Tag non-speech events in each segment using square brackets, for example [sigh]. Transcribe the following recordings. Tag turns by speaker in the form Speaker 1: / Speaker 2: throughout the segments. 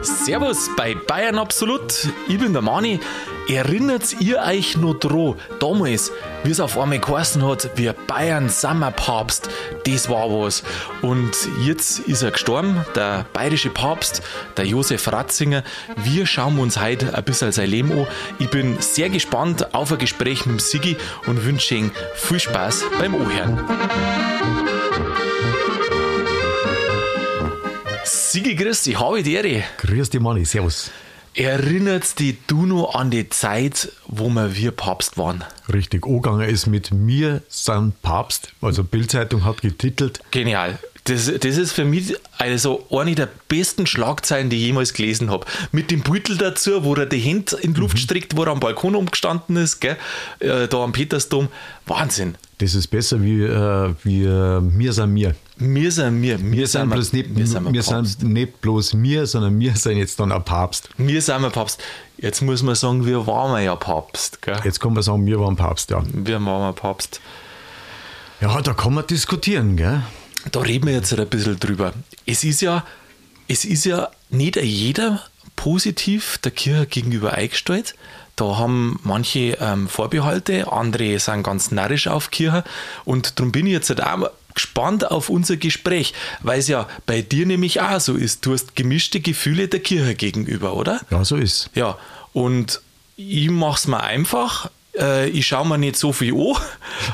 Speaker 1: Servus bei Bayern Absolut. Ich bin der Mani. Erinnert ihr euch noch dran, damals, wie es auf einmal geheißen hat, wir Bayern Sommerpapst, das war was. Und jetzt ist er gestorben, der bayerische Papst, der Josef Ratzinger. Wir schauen uns heute ein bisschen sein Leben an. Ich bin sehr gespannt auf ein Gespräch mit dem Sigi und wünsche ihm viel Spaß beim Ohren. Sigi, grüß dich, habe die Ehre.
Speaker 2: Grüß dich, Manni, servus.
Speaker 1: Erinnert dich du noch an die Zeit, wo wir wir Papst waren?
Speaker 2: Richtig, angegangen ist mit mir sind Papst. Also Bildzeitung hat getitelt.
Speaker 1: Genial. Das, das ist für mich also eine der besten Schlagzeilen, die ich jemals gelesen habe. Mit dem Beutel dazu, wo er die Hände in die Luft mhm. streckt, wo er am Balkon umgestanden ist, gell? Äh, da am Petersdom. Wahnsinn.
Speaker 2: Das ist besser wie, äh, wie äh, mir sind mir.
Speaker 1: Wir sind wir.
Speaker 2: Wir, wir sind, bloß nicht, wir, sind, wir sind nicht bloß mir, sondern wir sind jetzt dann ein Papst.
Speaker 1: Wir sind ein Papst. Jetzt muss man sagen, wir waren ja Papst. Gell?
Speaker 2: Jetzt kann man sagen, wir waren Papst, ja.
Speaker 1: Wir waren Papst.
Speaker 2: Ja, da kann man diskutieren, gell?
Speaker 1: Da reden wir jetzt ein bisschen drüber. Es ist ja, es ist ja nicht jeder positiv der Kirche gegenüber eingestellt. Da haben manche ähm, Vorbehalte, andere sind ganz narrisch auf Kirche. Und darum bin ich jetzt halt auch gespannt auf unser Gespräch, weil es ja bei dir nämlich auch so ist. Du hast gemischte Gefühle der Kirche gegenüber, oder?
Speaker 2: Ja, so ist.
Speaker 1: Ja, und ich mache es mir einfach. Äh, ich schaue mir nicht so viel an.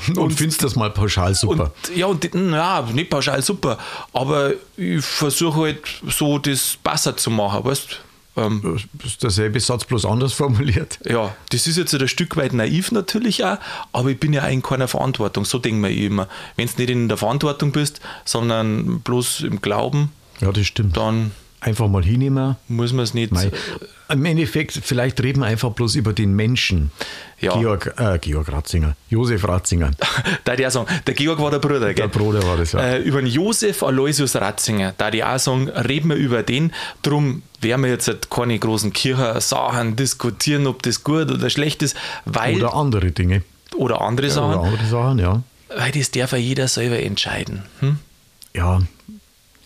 Speaker 2: Und, [laughs] und findest das mal pauschal super?
Speaker 1: Und, ja, und, ja, nicht pauschal super, aber ich versuche halt so das besser zu machen, weißt?
Speaker 2: Ähm, das ist derselbe Satz, bloß anders formuliert.
Speaker 1: Ja, das ist jetzt ein Stück weit naiv natürlich auch, aber ich bin ja in keiner Verantwortung. So denke ich immer. Wenn du nicht in der Verantwortung bist, sondern bloß im Glauben,
Speaker 2: ja, das stimmt.
Speaker 1: dann
Speaker 2: einfach mal hinnehmen.
Speaker 1: Muss man es nicht. Mei.
Speaker 2: Im Endeffekt, vielleicht reden wir einfach bloß über den Menschen. Ja. Georg, äh, Georg Ratzinger, Josef Ratzinger. [laughs]
Speaker 1: da ich auch sagen, der Georg war der Bruder,
Speaker 2: gell? Der Bruder war das, ja.
Speaker 1: Äh, über den Josef Aloysius Ratzinger, da ich auch sagen, reden wir über den. Drum werden wir jetzt halt keine großen Kirchensachen diskutieren, ob das gut oder schlecht ist, weil.
Speaker 2: Oder andere Dinge.
Speaker 1: Oder andere Sachen.
Speaker 2: Oder andere Sachen, ja.
Speaker 1: Weil das darf ja jeder selber entscheiden. Hm?
Speaker 2: Ja,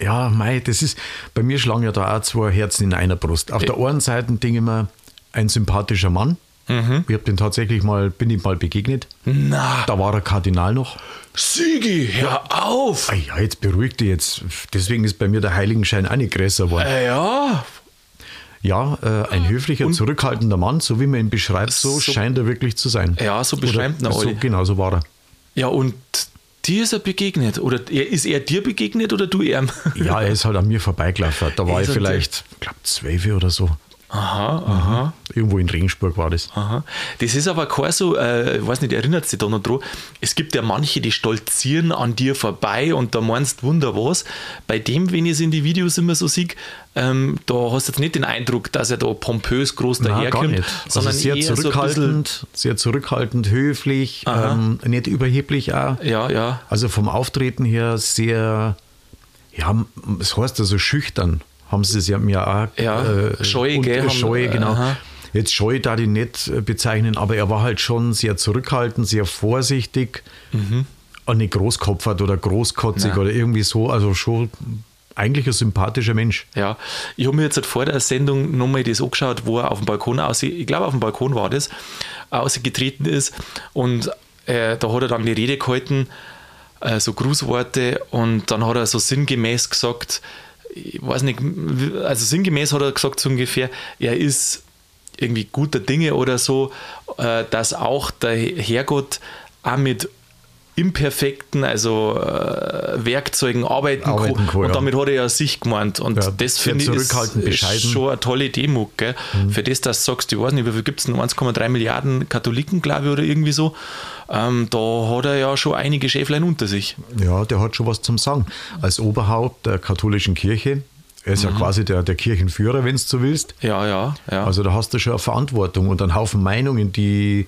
Speaker 2: ja, mei, das ist, bei mir schlagen ja da auch zwei Herzen in einer Brust. Auf der einen Seite denke ich mir, ein sympathischer Mann. Mhm. Ich habe den tatsächlich mal, bin ihm mal begegnet.
Speaker 1: Na.
Speaker 2: Da war er Kardinal noch.
Speaker 1: Sigi, hör auf!
Speaker 2: Ah ja, jetzt beruhigt dich jetzt. Deswegen ist bei mir der Heiligenschein auch nicht größer geworden.
Speaker 1: Äh, ja.
Speaker 2: Ja, äh, ein höflicher, Und zurückhaltender Mann, so wie man ihn beschreibt, so, so scheint er wirklich zu sein.
Speaker 1: Ja, so beschreibt er
Speaker 2: so, Genau, so war er.
Speaker 1: Ja, und dir ist er begegnet? Oder ist er dir begegnet oder du ihm?
Speaker 2: Ja, er ist halt an mir vorbeigelaufen. Da war ich vielleicht, ich glaube, zwölf oder so.
Speaker 1: Aha, aha. Mhm.
Speaker 2: Irgendwo in Regensburg war das.
Speaker 1: Aha. Das ist aber kein so, äh, ich weiß nicht, erinnert sich da noch dran. Es gibt ja manche, die stolzieren an dir vorbei und da meinst wunder was. Bei dem, wenn ich es in die Videos immer so sehe, ähm, da hast du jetzt nicht den Eindruck, dass er da pompös groß daherkommt,
Speaker 2: also sondern sehr eher zurückhaltend, so sehr zurückhaltend, höflich, ähm, nicht überheblich auch.
Speaker 1: Ja, ja.
Speaker 2: Also vom Auftreten her sehr, ja, es heißt also schüchtern haben sie es ja mir auch.
Speaker 1: Ja, äh, scheu, gell?
Speaker 2: Scheu, haben, genau. Aha. Jetzt scheu da die nicht äh, bezeichnen, aber er war halt schon sehr zurückhaltend, sehr vorsichtig. Mhm. Und nicht großkopfert oder großkotzig Nein. oder irgendwie so. Also schon eigentlich ein sympathischer Mensch.
Speaker 1: Ja, ich habe mir jetzt vor der Sendung nochmal das angeschaut, wo er auf dem Balkon aus, ich glaube auf dem Balkon war das, ausgetreten ist und äh, da hat er dann die Rede gehalten, äh, so Grußworte und dann hat er so sinngemäß gesagt, ich weiß nicht, also sinngemäß hat er gesagt so ungefähr, er ist irgendwie guter Dinge oder so, äh, dass auch der Herrgott auch mit imperfekten, also äh, Werkzeugen arbeiten,
Speaker 2: arbeiten kann. kann.
Speaker 1: Und damit hat er ja sich gemeint. Und ja, das finde ich ist, ist, schon eine tolle Demo. Gell? Mhm. Für das, dass du sagst, ich weiß nicht, wie viel gibt es denn? 1,3 Milliarden Katholiken, glaube ich, oder irgendwie so. Ähm, da hat er ja schon einige Schäflein unter sich.
Speaker 2: Ja, der hat schon was zum Sagen. Als Oberhaupt der katholischen Kirche er ist mhm. ja quasi der, der Kirchenführer, wenn du so willst.
Speaker 1: Ja, ja, ja.
Speaker 2: Also da hast du schon eine Verantwortung und einen Haufen Meinungen, die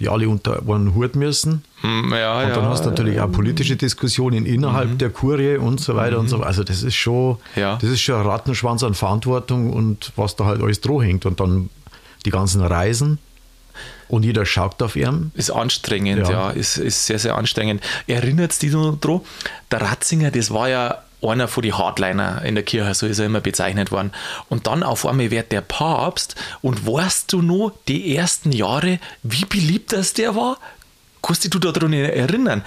Speaker 2: die alle unter einen Hut müssen.
Speaker 1: Hm, ja,
Speaker 2: und dann
Speaker 1: ja,
Speaker 2: hast du natürlich auch politische Diskussionen innerhalb mhm. der Kurie und so weiter mhm. und so weiter. Also das ist schon, das ist schon ein Rattenschwanz an Verantwortung und was da halt alles droh hängt. Und dann die ganzen Reisen. Und jeder schaut auf ihn.
Speaker 1: Ist anstrengend, ja, ja ist, ist sehr, sehr anstrengend. Erinnert dich noch dran? Der Ratzinger, das war ja einer von den Hardliner in der Kirche, so ist er immer bezeichnet worden. Und dann auf einmal wird der Papst und weißt du noch, die ersten Jahre, wie beliebt das der war? Kannst du dich daran erinnern?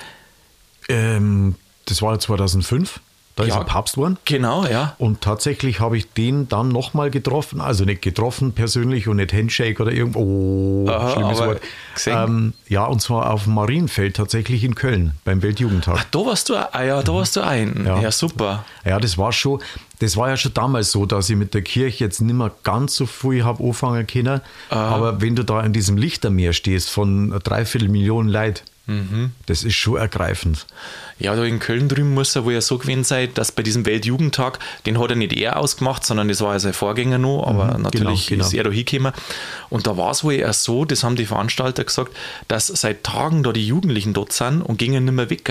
Speaker 2: Ähm, das war 2005. Da ja, ist er Papst geworden.
Speaker 1: Genau, ja.
Speaker 2: Und tatsächlich habe ich den dann nochmal getroffen. Also nicht getroffen persönlich und nicht Handshake oder irgendwo. Oh, Aha, schlimmes Wort. Ähm, ja, und zwar auf dem Marienfeld tatsächlich in Köln beim Weltjugendtag. Ach,
Speaker 1: da warst du, ah, ja, da warst du ein. Ja. ja, super.
Speaker 2: Ja, das war schon, das war ja schon damals so, dass ich mit der Kirche jetzt nicht mehr ganz so viel habe anfangen können. Aha. Aber wenn du da in diesem Lichtermeer stehst von dreiviertel Millionen Leuten, Mhm. Das ist schon ergreifend.
Speaker 1: Ja, da in Köln drüben muss er wohl ja so gewesen sein, dass bei diesem Weltjugendtag, den hat er nicht er ausgemacht, sondern das war ja sein Vorgänger noch, aber mhm, genau, natürlich genau, genau. ist er da hingekommen. Und da war es wohl eher so, das haben die Veranstalter gesagt, dass seit Tagen da die Jugendlichen dort sind und gingen nicht mehr weg.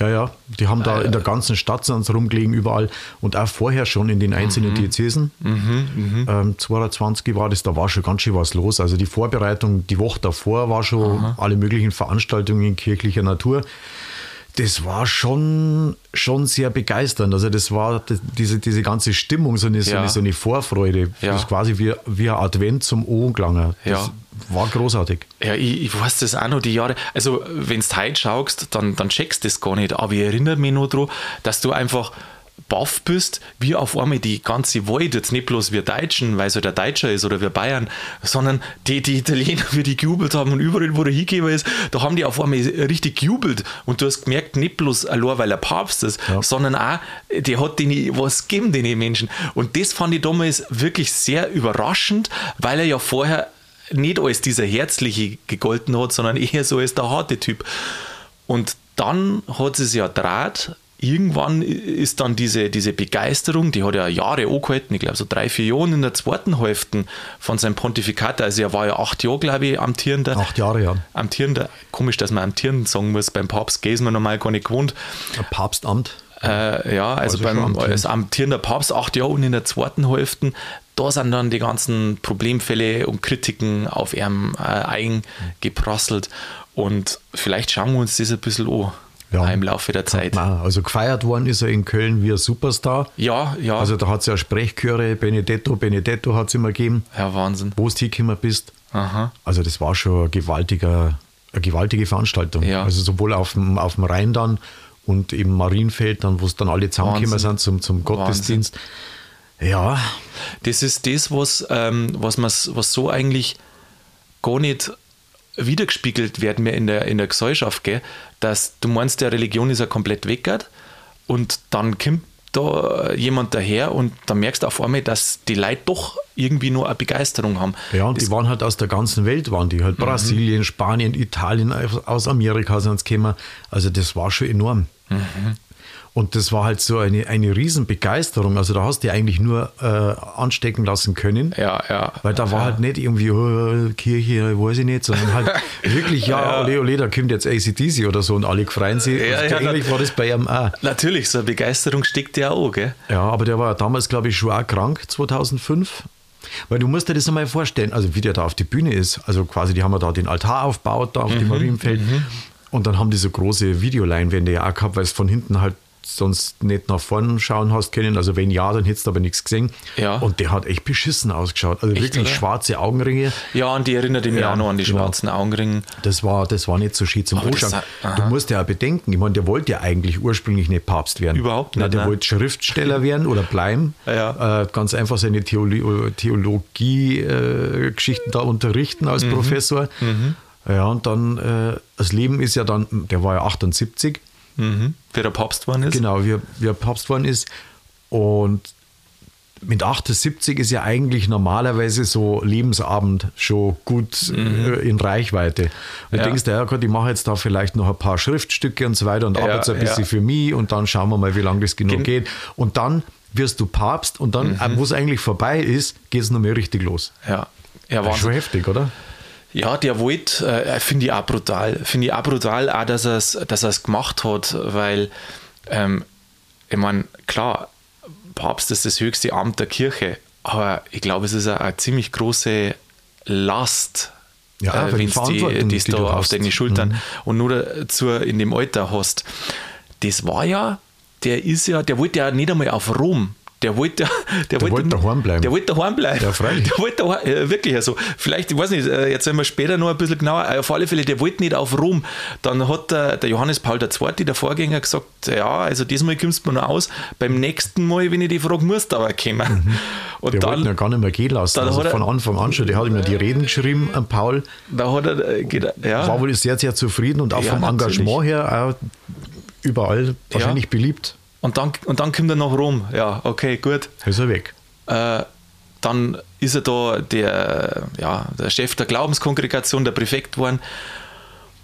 Speaker 2: Ja, ja, die haben da in der ganzen Stadt sonst rumgelegen, überall und auch vorher schon in den einzelnen mhm. Diözesen. Mhm, ähm, 22 war das, da war schon ganz schön was los. Also die Vorbereitung, die Woche davor war schon Aha. alle möglichen Veranstaltungen kirchlicher Natur das war schon, schon sehr begeisternd. Also das war diese, diese ganze Stimmung, so eine, ja. so eine Vorfreude. Ja. Das ist quasi wie, wie ein Advent zum Ohrenklang. Das ja. War großartig.
Speaker 1: Ja, ich, ich, weiß das auch noch die Jahre. Also wenn du heute schaust, dann, dann checkst du das gar nicht. Aber ich erinnere mich noch daran, dass du einfach baff bist, wie auf einmal die ganze Welt, jetzt nicht bloß wir Deutschen, weil halt der Deutscher ist oder wir Bayern, sondern die, die Italiener, wie die gejubelt haben und überall, wo der hingekommen ist, da haben die auf einmal richtig gejubelt und du hast gemerkt, nicht bloß allein, weil er Papst ist, ja. sondern auch, der hat denen was gegeben, den Menschen. Und das fand ich damals wirklich sehr überraschend, weil er ja vorher nicht als dieser Herzliche gegolten hat, sondern eher so als der harte Typ. Und dann hat es ja draht, irgendwann ist dann diese, diese Begeisterung, die hat ja Jahre angehalten, ich glaube so drei, vier Jahre in der zweiten Hälfte von seinem Pontifikat, also er war ja acht Jahre, glaube ich, amtierender.
Speaker 2: Acht Jahre, ja.
Speaker 1: Amtierender, komisch, dass man amtierend sagen muss, beim Papst geht man normal gar nicht gewohnt.
Speaker 2: Ein Papstamt.
Speaker 1: Äh, ja, also, also beim, als amtierender Papst acht Jahre und in der zweiten Hälfte, da sind dann die ganzen Problemfälle und Kritiken auf ihm äh, eingeprasselt und vielleicht schauen wir uns das ein bisschen an ja, im Laufe der Zeit.
Speaker 2: Nein, also gefeiert worden ist er in Köln wie ein Superstar.
Speaker 1: Ja, ja.
Speaker 2: Also da hat es ja Sprechchöre, Benedetto, Benedetto hat es immer gegeben.
Speaker 1: Ja, Wahnsinn.
Speaker 2: Wo du hingekommen bist. Aha. Also das war schon ein gewaltiger, eine gewaltige Veranstaltung. Ja. Also sowohl auf dem, auf dem Rhein dann und im Marienfeld, dann, wo es dann alle zusammengekommen sind zum, zum Gottesdienst. Wahnsinn. Ja.
Speaker 1: Das ist das, was, ähm, was, was so eigentlich gar nicht wiedergespiegelt werden mehr in der, in der Gesellschaft, gell? dass du meinst, der Religion ist ja komplett weggert und dann kommt da jemand daher und da merkst du auf einmal, dass die Leute doch irgendwie nur eine Begeisterung haben.
Speaker 2: Ja, und das die waren halt aus der ganzen Welt, waren die halt mhm. Brasilien, Spanien, Italien, aus Amerika sind sie gekommen. Also das war schon enorm. Mhm. Und das war halt so eine, eine Riesenbegeisterung. Also da hast du dich eigentlich nur äh, anstecken lassen können.
Speaker 1: Ja, ja.
Speaker 2: Weil da war
Speaker 1: ja.
Speaker 2: halt nicht irgendwie oh, Kirche, weiß ich nicht, sondern halt [laughs] wirklich, ja, ja, ole, ole, da kommt jetzt ACDC oder so und alle freuen sich. Ja, ja, ähnlich war das bei ihm auch.
Speaker 1: Natürlich, so eine Begeisterung steckt ja auch, gell?
Speaker 2: Ja, aber der war damals, glaube ich, schon auch krank, 2005. Weil du musst dir das einmal vorstellen, also wie der da auf die Bühne ist. Also quasi, die haben ja da den Altar aufgebaut, da auf mhm, dem Marienfeld. Mhm. Und dann haben die so große Videoleinwände ja auch gehabt, weil es von hinten halt sonst nicht nach vorne schauen hast können. Also wenn ja, dann hättest du aber nichts gesehen.
Speaker 1: Ja.
Speaker 2: Und der hat echt beschissen ausgeschaut. Also echt, wirklich oder? schwarze Augenringe.
Speaker 1: Ja, und die erinnert mich ja, auch noch an die genau. schwarzen Augenringe.
Speaker 2: Das war, das war nicht so schön zum Anschauen. Du musst ja auch bedenken, ich meine, der wollte ja eigentlich ursprünglich nicht Papst werden.
Speaker 1: Überhaupt nicht.
Speaker 2: Nein, der
Speaker 1: ne?
Speaker 2: wollte Schriftsteller werden oder bleiben. [laughs]
Speaker 1: Ja.
Speaker 2: Äh, ganz einfach seine Theologie-Geschichten äh, da unterrichten als mhm. Professor. Mhm. Ja, und dann, äh, das Leben ist ja dann, der war ja 78
Speaker 1: Mhm. Wie der Papst geworden ist?
Speaker 2: Genau, wie, wie er Papst geworden ist. Und mit 78 ist ja eigentlich normalerweise so Lebensabend schon gut mhm. äh, in Reichweite. Und ja. du denkst, ja Gott, ich mache jetzt da vielleicht noch ein paar Schriftstücke und so weiter und ja, arbeite ein bisschen ja. für mich und dann schauen wir mal, wie lange das genug Gen geht. Und dann wirst du Papst und dann, mhm. wo es eigentlich vorbei ist, geht es noch mehr richtig los.
Speaker 1: Ja,
Speaker 2: ja war schon heftig, oder?
Speaker 1: Ja, der wollte, äh, finde ich auch brutal. Finde ich auch brutal, auch, dass er es dass gemacht hat, weil, ähm, ich meine, klar, Papst ist das höchste Amt der Kirche, aber ich glaube, es ist eine, eine ziemlich große Last,
Speaker 2: ja, äh, wenn
Speaker 1: die, die, da auf deine Schultern mhm. und nur dazu in dem Alter hast. Das war ja der ist ja, der wollte ja nicht einmal auf Rom. Der wollte, der,
Speaker 2: Der wollte daheim bleiben.
Speaker 1: Der wollte daheim bleiben.
Speaker 2: Ja, freilich.
Speaker 1: Der wollte daheim, äh, wirklich, also vielleicht, ich weiß nicht, äh, jetzt sind wir später noch ein bisschen genauer, äh, auf alle Fälle, der wollte nicht auf Rom. Dann hat der, der Johannes Paul II., der Vorgänger, gesagt, ja, also diesmal kommst du mir noch aus, beim nächsten Mal, wenn ich die frage, musst du aber kommen. [laughs] Und
Speaker 2: Der wollte ihn
Speaker 1: dann,
Speaker 2: ja gar nicht mehr gehen lassen.
Speaker 1: dann
Speaker 2: Also
Speaker 1: er-
Speaker 2: von Anfang an schon. Der hat ihm ja die Reden geschrieben, an Paul.
Speaker 1: da hat er, äh, er- ja.
Speaker 2: War wohl sehr, sehr zufrieden und auch
Speaker 1: Ja,
Speaker 2: vom
Speaker 1: natürlich.
Speaker 2: Engagement her auch überall wahrscheinlich beliebt.
Speaker 1: Und dann, und dann kommt er nach Rom. Ja, okay, gut.
Speaker 2: Ist er weg.
Speaker 1: Äh, dann ist er da der, ja, der Chef der Glaubenskongregation, der Präfekt geworden.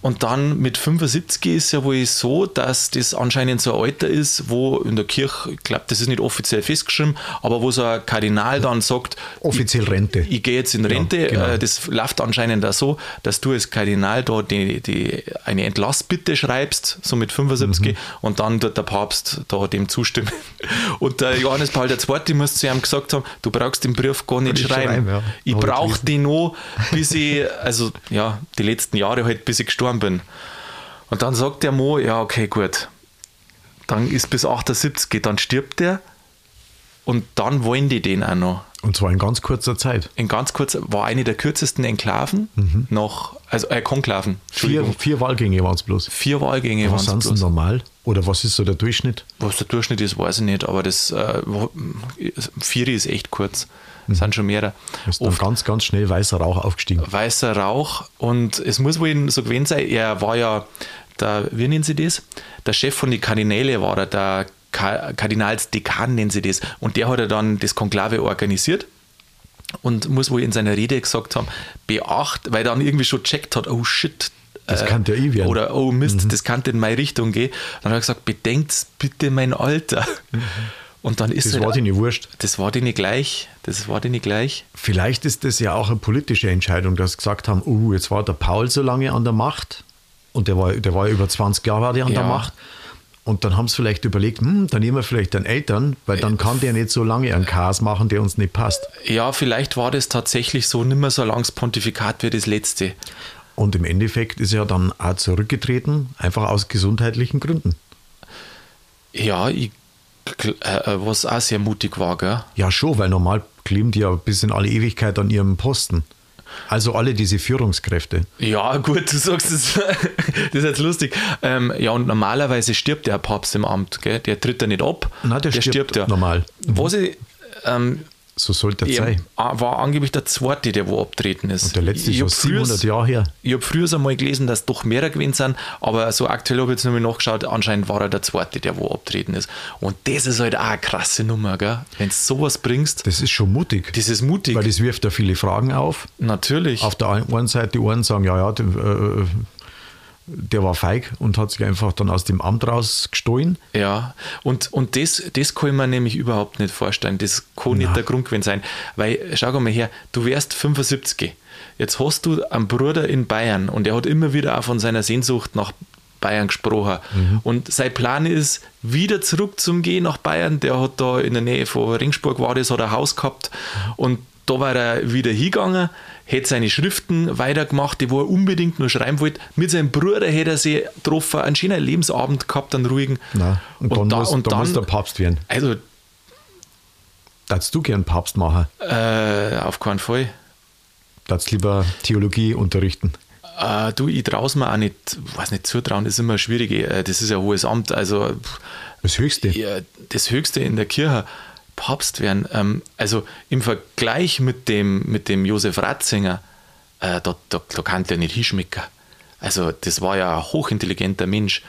Speaker 1: Und dann mit 75 ist ja wohl so, dass das anscheinend so ein Alter ist, wo in der Kirche, ich glaube, das ist nicht offiziell festgeschrieben, aber wo so ein Kardinal dann sagt,
Speaker 2: Offiziell Rente.
Speaker 1: ich gehe jetzt in Rente.
Speaker 2: genau.
Speaker 1: Äh, Das läuft anscheinend auch so, dass du als Kardinal da die, die, eine Entlassbitte schreibst, so mit 75,
Speaker 2: Mhm.
Speaker 1: und dann tut der Papst da dem zustimmen. [laughs] Und der Johannes Paul II. muss zu ihm gesagt haben, du brauchst den Brief gar nicht
Speaker 2: Nicht
Speaker 1: schreiben.
Speaker 2: schreiben, ja.
Speaker 1: Ich
Speaker 2: ich
Speaker 1: brauche den noch, bis ich, also ja, die letzten Jahre halt, bis ich gestorben bin. Und dann sagt der Mo, ja, okay, gut. Dann ist bis 78, dann stirbt der. Und dann wollen die den auch noch
Speaker 2: Und zwar in ganz kurzer Zeit.
Speaker 1: in ganz kurz, war eine der kürzesten Enklaven noch, also äh, Konklaven,
Speaker 2: Vier, vier Wahlgänge waren es bloß.
Speaker 1: Vier Wahlgänge
Speaker 2: Was
Speaker 1: waren
Speaker 2: sind
Speaker 1: es bloß.
Speaker 2: normal? Oder was ist so der Durchschnitt?
Speaker 1: Was der Durchschnitt ist, weiß ich nicht, aber das äh, wo- vier ist echt kurz. Es sind schon mehrere.
Speaker 2: Ist dann
Speaker 1: Oft
Speaker 2: ganz, ganz schnell weißer Rauch aufgestiegen.
Speaker 1: weißer Rauch und es muss wohl so gewesen sein, er war ja der, wie nennen sie das? Der Chef von den Kardinäle war er, der Ka- Kardinalsdekan nennen sie das. Und der hat ja dann das Konklave organisiert und muss wohl in seiner Rede gesagt haben, beacht, weil er dann irgendwie schon checkt hat, oh shit.
Speaker 2: Das kann ja eh werden.
Speaker 1: Oder oh Mist, das kann in meine Richtung gehen. Dann hat er gesagt, bedenkt bitte mein Alter. Und dann ist
Speaker 2: Das
Speaker 1: halt-
Speaker 2: war dir nicht wurscht.
Speaker 1: das war denen gleich. Das war denen gleich.
Speaker 2: Vielleicht ist das ja auch eine politische Entscheidung, dass sie gesagt haben, uh, jetzt war der Paul so lange an der Macht und der war, der war über 20 Jahre der an der
Speaker 1: Ja.
Speaker 2: Macht. Und dann haben sie vielleicht überlegt, hm, dann nehmen wir vielleicht den Eltern, weil dann kann der nicht so lange einen Chaos machen, der uns nicht passt.
Speaker 1: Ja, vielleicht war das tatsächlich so, nicht mehr so langes Pontifikat wie das letzte.
Speaker 2: Und im Endeffekt ist er dann auch zurückgetreten, einfach aus gesundheitlichen Gründen.
Speaker 1: Ja, ich, äh, äh, was auch sehr mutig war, gell?
Speaker 2: Ja, schon, weil normal kleben die ja bis in alle Ewigkeit an ihrem Posten. Also alle diese Führungskräfte.
Speaker 1: Ja, gut, du sagst es. [laughs] das ist jetzt lustig. Ähm, ja, und normalerweise stirbt der Papst im Amt, gell? Der tritt ja nicht ab.
Speaker 2: Nein, der stirbt
Speaker 1: ja.
Speaker 2: normal.
Speaker 1: Was ich, ähm,
Speaker 2: So sollte
Speaker 1: er
Speaker 2: sein.
Speaker 1: war angeblich der zweite, der wo abtreten ist.
Speaker 2: Und der letzte ist schon
Speaker 1: hab früher-
Speaker 2: 700 Jahre her.
Speaker 1: Ich habe früher einmal gelesen, dass doch mehrere gewesen sind, aber so aktuell habe ich jetzt nochmal nachgeschaut, anscheinend war er der zweite, der wo abtreten ist. Und das ist halt auch eine krasse Nummer, gell? Wenn du sowas bringst,
Speaker 2: Das ist schon mutig.
Speaker 1: das ist mutig.
Speaker 2: Weil das wirft ja viele Fragen auf.
Speaker 1: Natürlich.
Speaker 2: Auf der einen Seite, die einen sagen, ja, ja, der, war feig und hat sich einfach dann aus dem Amt rausgestohlen.
Speaker 1: Ja, und, und das, das kann ich mir nämlich überhaupt nicht vorstellen. Das kann nicht der Grund gewesen sein. Weil, schau mal her, du wärst 75. Jetzt hast du einen Bruder in Bayern und er hat immer wieder auch von seiner Sehnsucht nach Bayern gesprochen. Und sein Plan ist, wieder zurück zum Gehen nach Bayern. Der hat da in der Nähe von Ringsburg war das, hat ein Haus gehabt und da war er wieder hingegangen, hätte seine Schriften weitergemacht, die wo er unbedingt nur schreiben wollte. Mit seinem Bruder hätte er sich getroffen, einen schönen Lebensabend gehabt, einen ruhigen.
Speaker 2: Na, und, dann,
Speaker 1: da-
Speaker 2: muss, dann, muss der Papst werden.
Speaker 1: also
Speaker 2: Darfst du gern Papst machen?
Speaker 1: äh, auf keinen Fall.
Speaker 2: Darfst lieber Theologie unterrichten?
Speaker 1: Äh, du, ich traue mir auch nicht, weiß nicht, zutrauen, das ist immer schwierig. Äh, Das ist ein hohes Amt. Also
Speaker 2: Das Höchste.
Speaker 1: ja, das Höchste in der Kirche, Papst werden. Ähm, also im Vergleich mit dem, mit dem Josef Ratzinger, äh, da, da, da kann der nicht hinschmecken. Also das war ja ein hochintelligenter Mensch.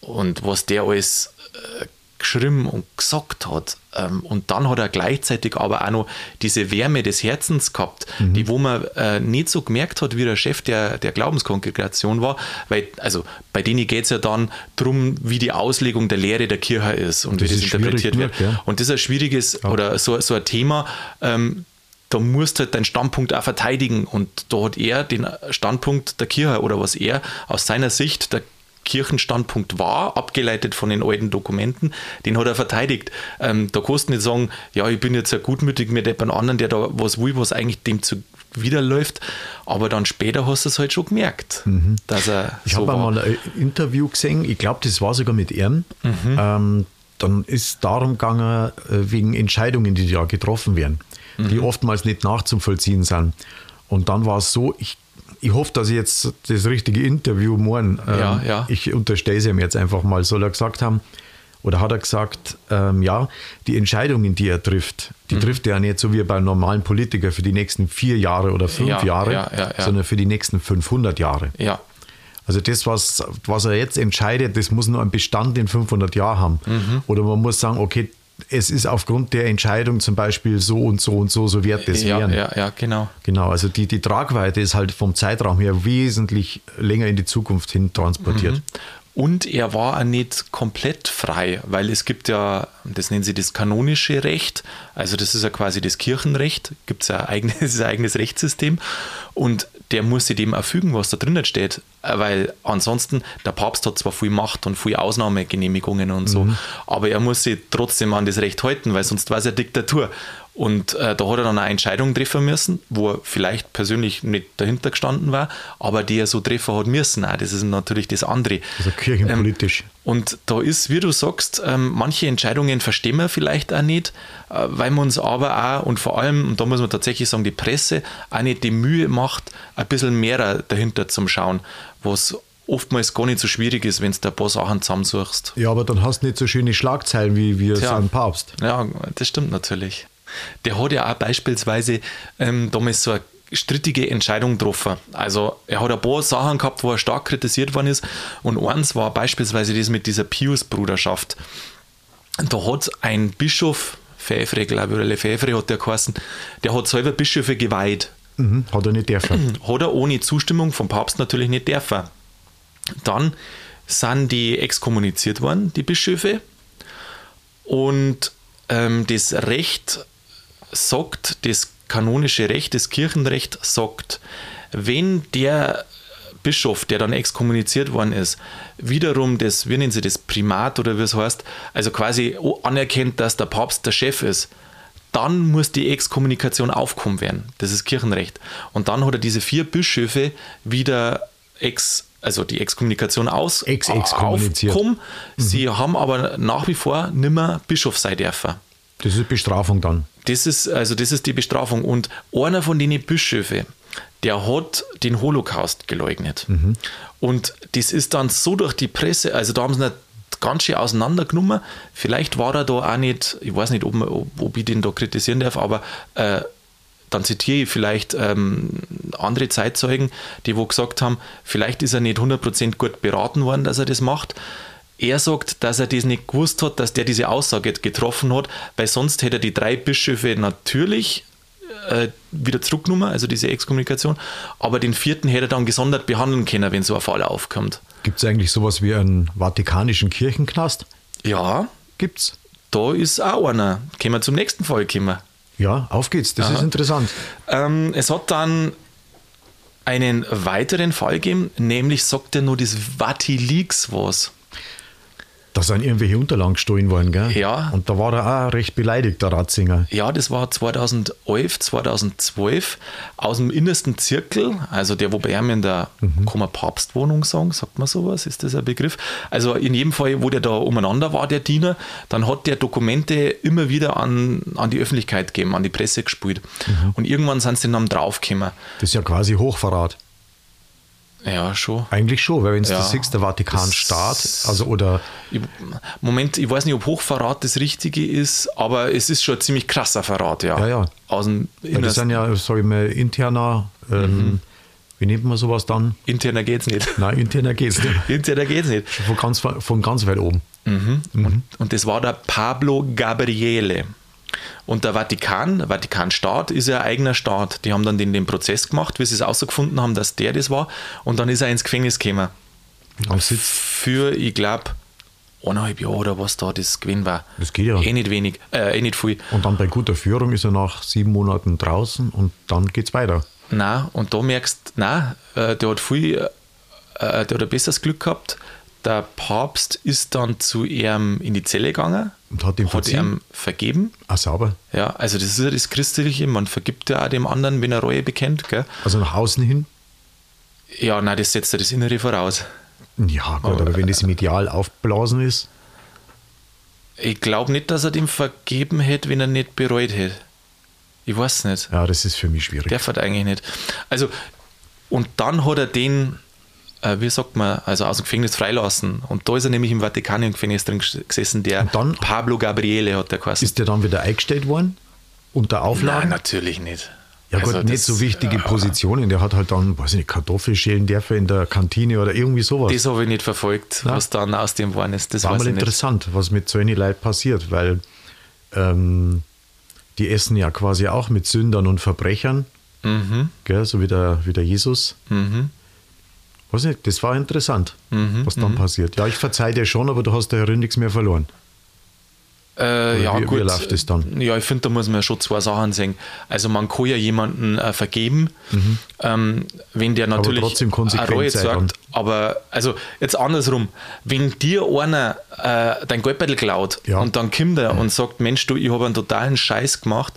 Speaker 1: Und was der alles äh, geschrieben und gesagt hat. Ähm, und dann hat er gleichzeitig aber auch noch diese Wärme des Herzens gehabt, die wo man äh, nicht so gemerkt hat, wie der Chef der, der Glaubenskongregation war, weil, also bei denen geht es ja dann darum, wie die Auslegung der Lehre der Kirche ist und
Speaker 2: Das
Speaker 1: wie das interpretiert wird.
Speaker 2: genug, ja.
Speaker 1: Und das ist ein schwieriges oder so, so ein Thema, ähm, da musst du halt deinen Standpunkt auch verteidigen. Und da hat er den Standpunkt der Kirche oder was er aus seiner Sicht der Kirchenstandpunkt war, abgeleitet von den alten Dokumenten, den hat er verteidigt. Ähm, da kannst du nicht sagen, ja, ich bin jetzt ja gutmütig mit jemand anderen, der da was will, was eigentlich dem zu widerläuft. Aber dann später hast du es halt schon gemerkt, dass er
Speaker 2: Ich
Speaker 1: so
Speaker 2: habe
Speaker 1: war.
Speaker 2: mal ein Interview gesehen, ich glaube, das war sogar mit ihm.
Speaker 1: Mhm.
Speaker 2: Ähm, dann ist darum gegangen, äh, wegen Entscheidungen, die da getroffen werden, mhm. die oftmals nicht nachzuvollziehen sind. Und dann war es so, ich, ich hoffe, dass ich jetzt das richtige Interview morgen, ähm,
Speaker 1: ja, ja.
Speaker 2: ich unterstelle es ihm jetzt einfach mal, soll er gesagt haben, oder hat er gesagt, ähm, ja, die Entscheidungen, die er trifft, die mhm. trifft er ja nicht so wie bei einem normalen Politiker für die nächsten vier Jahre oder fünf
Speaker 1: ja,
Speaker 2: Jahre,
Speaker 1: ja, ja,
Speaker 2: sondern für die nächsten 500 Jahre.
Speaker 1: Ja.
Speaker 2: Also das, was, was er jetzt entscheidet, das muss nur einen Bestand in 500 Jahren haben.
Speaker 1: Mhm.
Speaker 2: Oder man muss sagen, okay, es ist aufgrund der Entscheidung zum Beispiel so und so und so, so wird das
Speaker 1: ja,
Speaker 2: werden.
Speaker 1: Ja, ja, genau.
Speaker 2: Genau, also die, die Tragweite ist halt vom Zeitraum her wesentlich länger in die Zukunft hin transportiert. Mhm.
Speaker 1: Und er war auch nicht komplett frei, weil es gibt ja, das nennen sie das kanonische Recht, also das ist ja quasi das Kirchenrecht, gibt es ja ein eigenes, [laughs] ein eigenes Rechtssystem und der muss sich dem erfügen, was da drinnen steht, weil ansonsten, der Papst hat zwar viel Macht und viel Ausnahmegenehmigungen und so, mhm. aber er muss sich trotzdem an das Recht halten, weil sonst war es ja Diktatur. Und äh, da hat er dann eine Entscheidung treffen müssen, wo er vielleicht persönlich nicht dahinter gestanden war, aber die er so treffen hat müssen. Auch. Das ist natürlich das andere.
Speaker 2: Also kirchenpolitisch. Ähm,
Speaker 1: und da ist, wie du sagst, ähm, manche Entscheidungen verstehen wir vielleicht auch nicht, äh, weil man uns aber auch und vor allem, und da muss man tatsächlich sagen, die Presse auch nicht die Mühe macht, ein bisschen mehr dahinter zum Schauen, was oftmals gar nicht so schwierig ist, wenn du ein paar Sachen zusammensuchst.
Speaker 2: Ja, aber dann hast du nicht so schöne Schlagzeilen wie wir Tja, so Papst.
Speaker 1: Ja, das stimmt natürlich. Der hat ja auch beispielsweise ähm, damals so eine strittige Entscheidung getroffen. Also er hat ein paar Sachen gehabt, wo er stark kritisiert worden ist. Und eins war beispielsweise das mit dieser Pius-Bruderschaft. Da hat ein Bischof, Pfäfre, glaube ich, oder Lefebvre hat der geheißen, der hat selber Bischöfe geweiht.
Speaker 2: Mhm, hat er nicht dürfen. [clears throat]
Speaker 1: Hat er ohne Zustimmung vom Papst natürlich nicht dürfen. Dann sind die exkommuniziert worden, die Bischöfe. Und ähm, das Recht sagt, das kanonische Recht, das Kirchenrecht sagt, wenn der Bischof, der dann exkommuniziert worden ist, wiederum das, wie nennen sie das, Primat oder wie es heißt, also quasi anerkennt, dass der Papst der Chef ist, dann muss die Exkommunikation aufkommen werden. Das ist Kirchenrecht. Und dann hat er diese vier Bischöfe wieder ex, also die Exkommunikation aus
Speaker 2: ex aufkommen. Mhm.
Speaker 1: Sie haben aber nach wie vor nimmer Bischof sein dürfen.
Speaker 2: Das ist Bestrafung dann.
Speaker 1: Das ist, also das ist die Bestrafung. Und einer von den Bischöfen, der hat den Holocaust geleugnet. Mhm. Und das ist dann so durch die Presse, also da haben sie nicht ganz schön auseinandergenommen. Vielleicht war er da auch nicht, ich weiß nicht, ob, ob, ob ich den da kritisieren darf, aber äh, dann zitiere ich vielleicht ähm, andere Zeitzeugen, die wo gesagt haben, vielleicht ist er nicht 100% gut beraten worden, dass er das macht. Er sagt, dass er das nicht gewusst hat, dass der diese Aussage getroffen hat, weil sonst hätte er die drei Bischöfe natürlich äh, wieder zurückgenommen, also diese Exkommunikation, aber den vierten hätte er dann gesondert behandeln können, wenn so ein Fall aufkommt.
Speaker 2: Gibt es eigentlich sowas wie einen vatikanischen Kirchenknast?
Speaker 1: Ja.
Speaker 2: Gibt's?
Speaker 1: Da ist auch einer. Können wir zum nächsten Fall kommen?
Speaker 2: Ja, auf geht's, das Aha. ist interessant.
Speaker 1: Ähm, es hat dann einen weiteren Fall gegeben, nämlich sagt er nur das Vati-Leaks was.
Speaker 2: Da sind irgendwelche Unterlagen gestohlen worden, gell?
Speaker 1: Ja.
Speaker 2: Und da war er auch recht beleidigt, der Ratzinger.
Speaker 1: Ja, das war 2011, 2012 aus dem innersten Zirkel, also der, wo bei ihm in der, mhm. kann man Papstwohnung sagen, sagt man sowas, ist das ein Begriff? Also in jedem Fall, wo der da umeinander war, der Diener, dann hat der Dokumente immer wieder an, an die Öffentlichkeit gegeben, an die Presse gespielt. Mhm. Und irgendwann sind sie dann draufgekommen.
Speaker 2: Das ist ja quasi Hochverrat.
Speaker 1: Ja, schon.
Speaker 2: Eigentlich schon, weil wenn es ja, das ist, der Vatikanstaat, also oder.
Speaker 1: Moment, ich weiß nicht, ob Hochverrat das Richtige ist, aber es ist schon ein ziemlich krasser Verrat, ja.
Speaker 2: Ja, ja.
Speaker 1: Aus dem
Speaker 2: weil das sind ja, sag ich mal, interner, ähm, mhm. wie nennt man sowas dann?
Speaker 1: Interner geht's nicht. [laughs]
Speaker 2: Nein, interner geht's nicht. [laughs]
Speaker 1: interner geht's nicht.
Speaker 2: Von ganz, von ganz weit oben.
Speaker 1: Mhm. Mhm. Und, und das war der Pablo Gabriele. Und der Vatikan, der Vatikanstaat ist ja ein eigener Staat. Die haben dann den, den Prozess gemacht, wie sie es herausgefunden haben, dass der das war. Und dann ist er ins Gefängnis gekommen. Für, ich glaube, eineinhalb Jahre oder was da das gewesen war.
Speaker 2: Das geht ja.
Speaker 1: Eh nicht wenig, äh, eh nicht viel.
Speaker 2: Und dann bei guter Führung ist er nach sieben Monaten draußen und dann geht es weiter.
Speaker 1: Na und da merkst du, nein, äh, der hat viel, äh, der hat ein besseres Glück gehabt. Der Papst ist dann zu ihm in die Zelle gegangen
Speaker 2: und hat ihm,
Speaker 1: hat ihm vergeben.
Speaker 2: Ah, sauber.
Speaker 1: Ja, also das ist ja das Christliche, man vergibt ja auch dem anderen, wenn er Reue bekennt. Gell?
Speaker 2: Also nach außen hin?
Speaker 1: Ja, nein, das setzt ja das Innere voraus.
Speaker 2: Ja, gut, aber, aber wenn das medial aufblasen ist?
Speaker 1: Ich glaube nicht, dass er dem vergeben hätte, wenn er nicht bereut hätte. Ich weiß nicht.
Speaker 2: Ja, das ist für mich schwierig.
Speaker 1: Der hat eigentlich nicht. Also, und dann hat er den, äh, wie sagt man, also aus dem Gefängnis freilassen. Und da ist er nämlich im Vatikan im Gefängnis drin gesessen, der
Speaker 2: dann-
Speaker 1: Pablo Gabriele hat der geheißen.
Speaker 2: Ist der dann wieder eingestellt worden? Unter Auflagen?
Speaker 1: Nein, natürlich nicht.
Speaker 2: Ja
Speaker 1: Also
Speaker 2: nicht
Speaker 1: das-
Speaker 2: so wichtige Positionen. Der hat halt dann, weiß ich nicht, Kartoffelschälen dürfen in der Kantine oder irgendwie sowas.
Speaker 1: Das habe ich nicht verfolgt,
Speaker 2: Na?
Speaker 1: was dann aus dem geworden ist. Das
Speaker 2: war mal
Speaker 1: ich nicht.
Speaker 2: interessant, was mit solchen Leuten passiert, weil ähm, die essen ja quasi auch mit Sündern und Verbrechern,
Speaker 1: Mhm.
Speaker 2: gell, so wie der, wie der Jesus.
Speaker 1: Mhm.
Speaker 2: Weiß nicht, das war interessant,
Speaker 1: Mhm,
Speaker 2: was dann passiert. Ja, ich verzeih dir schon, aber du hast ja nichts mehr verloren.
Speaker 1: Äh, ja,
Speaker 2: wie- wie
Speaker 1: gut.
Speaker 2: läuft das dann?
Speaker 1: Ja, ich finde, da muss man schon zwei Sachen sehen. Also, man kann ja jemanden äh, vergeben, ähm, wenn der natürlich
Speaker 2: Mhm. trotzdem konsequent
Speaker 1: Reue sagt. Aber, also, jetzt andersrum. Wenn dir einer äh, dein Geldbeutel klaut
Speaker 2: Ja.
Speaker 1: und dann kommt er und sagt: Mensch, du, ich habe einen totalen Scheiß gemacht,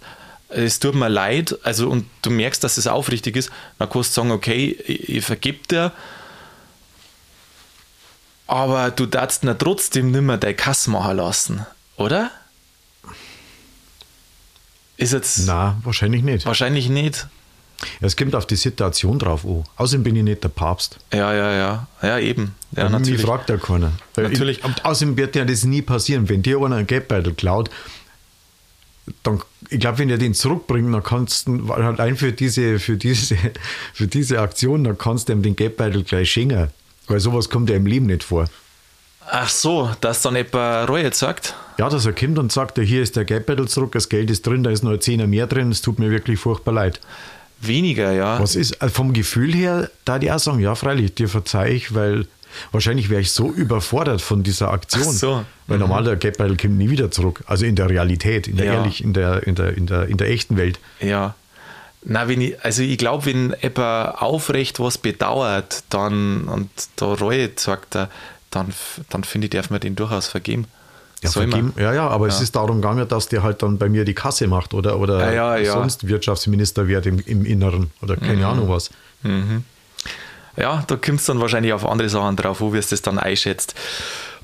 Speaker 1: es tut mir leid, also, und du merkst, dass es aufrichtig ist, dann kannst du sagen: Okay, ich, ich vergib dir. Aber du darfst ihn trotzdem nicht mehr deine Kasse machen lassen, oder? Ist jetzt
Speaker 2: Na, wahrscheinlich nicht.
Speaker 1: wahrscheinlich nicht.
Speaker 2: Es kommt auf die Situation drauf an. Außerdem bin ich nicht der Papst.
Speaker 1: Ja, ja, ja. Ja, eben. Ja,
Speaker 2: mich
Speaker 1: natürlich.
Speaker 2: fragt ja keiner.
Speaker 1: Natürlich.
Speaker 2: Ich, und außerdem wird ja das nie passieren. Wenn dir einer einen Geldbeutel klaut, dann, ich glaube, wenn er den zurückbringt, dann kannst du, allein für diese, für diese, [laughs] für diese Aktion, dann kannst du ihm den Geldbeutel gleich schenken. Weil sowas kommt ja im Leben nicht vor.
Speaker 1: Ach so, dass dann etwa Reue sagt.
Speaker 2: Ja, dass er kommt und sagt, hier ist der Geldbeutel zurück, das Geld ist drin, da ist noch ein Zehner mehr drin, es tut mir wirklich furchtbar leid.
Speaker 1: Weniger, ja.
Speaker 2: Was ist, also vom Gefühl her, da die auch sagen, ja, freilich, dir verzeih ich, weil wahrscheinlich wäre ich so überfordert von dieser Aktion.
Speaker 1: Ach so.
Speaker 2: Weil normal der Geldbeutel kommt nie wieder zurück. Also in der Realität, in der
Speaker 1: Ja.
Speaker 2: ehrlich, in der, in der, in der, in der echten Welt.
Speaker 1: Ja. Na, wenn ich, also ich glaube, wenn jemand aufrecht was bedauert, dann und da Reue sagt er, dann, dann finde ich, darf man den durchaus vergeben.
Speaker 2: Ja,
Speaker 1: Soll man.
Speaker 2: vergeben, ja, ja, aber es ist darum gegangen, dass der halt dann bei mir die Kasse macht oder, oder
Speaker 1: Ja, ja, ja.
Speaker 2: sonst Wirtschaftsminister wird im, im Inneren oder keine
Speaker 1: Mhm.
Speaker 2: Ahnung was.
Speaker 1: Ja, da kommt es dann wahrscheinlich auf andere Sachen drauf, wo wir es das dann einschätzt.